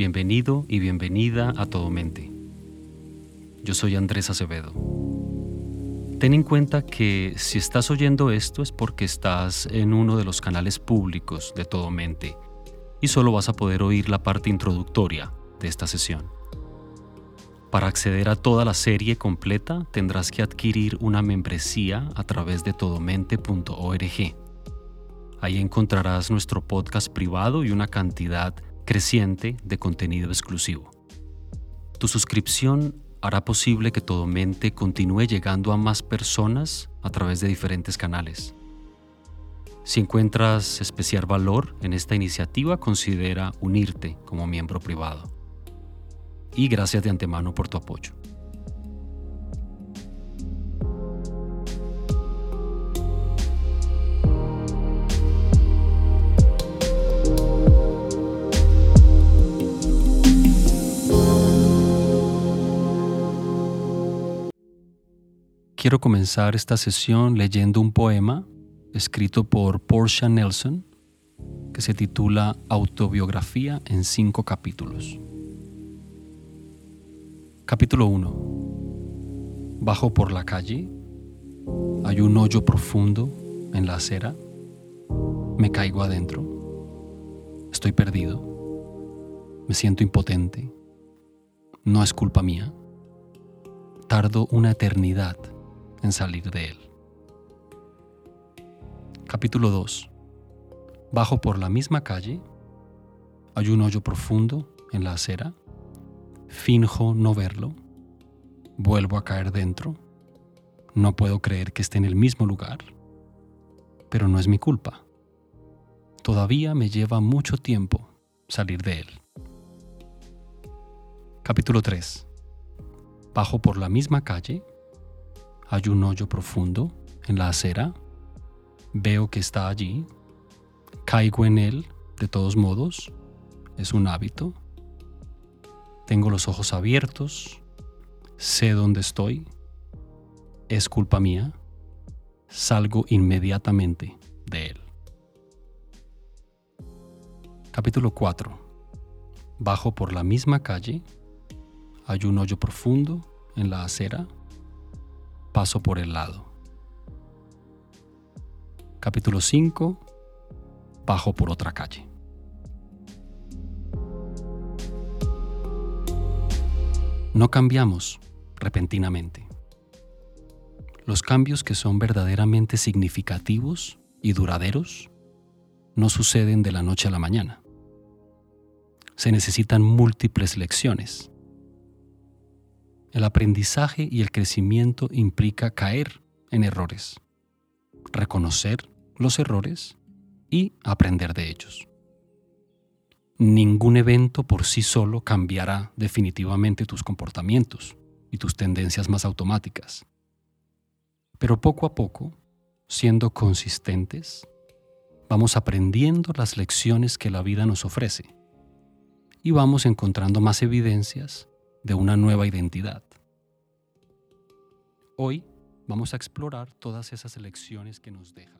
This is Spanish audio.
Bienvenido y bienvenida a Todo Mente. Yo soy Andrés Acevedo. Ten en cuenta que si estás oyendo esto es porque estás en uno de los canales públicos de Todo Mente y solo vas a poder oír la parte introductoria de esta sesión. Para acceder a toda la serie completa tendrás que adquirir una membresía a través de todomente.org. Ahí encontrarás nuestro podcast privado y una cantidad creciente de contenido exclusivo. Tu suscripción hará posible que Todo Mente continúe llegando a más personas a través de diferentes canales. Si encuentras especial valor en esta iniciativa, considera unirte como miembro privado. Y gracias de antemano por tu apoyo. Quiero comenzar esta sesión leyendo un poema escrito por Portia Nelson que se titula Autobiografía en cinco capítulos. Capítulo 1. Bajo por la calle. Hay un hoyo profundo en la acera. Me caigo adentro. Estoy perdido. Me siento impotente. No es culpa mía. Tardo una eternidad en salir de él. Capítulo 2. Bajo por la misma calle. Hay un hoyo profundo en la acera. Finjo no verlo. Vuelvo a caer dentro. No puedo creer que esté en el mismo lugar. Pero no es mi culpa. Todavía me lleva mucho tiempo salir de él. Capítulo 3. Bajo por la misma calle hay un hoyo profundo en la acera. Veo que está allí. Caigo en él, de todos modos. Es un hábito. Tengo los ojos abiertos. Sé dónde estoy. Es culpa mía. Salgo inmediatamente de él. Capítulo 4. Bajo por la misma calle. Hay un hoyo profundo en la acera paso por el lado. Capítulo 5. Bajo por otra calle. No cambiamos repentinamente. Los cambios que son verdaderamente significativos y duraderos no suceden de la noche a la mañana. Se necesitan múltiples lecciones el aprendizaje y el crecimiento implica caer en errores, reconocer los errores y aprender de ellos. Ningún evento por sí solo cambiará definitivamente tus comportamientos y tus tendencias más automáticas. Pero poco a poco, siendo consistentes, vamos aprendiendo las lecciones que la vida nos ofrece y vamos encontrando más evidencias de una nueva identidad. Hoy vamos a explorar todas esas elecciones que nos deja.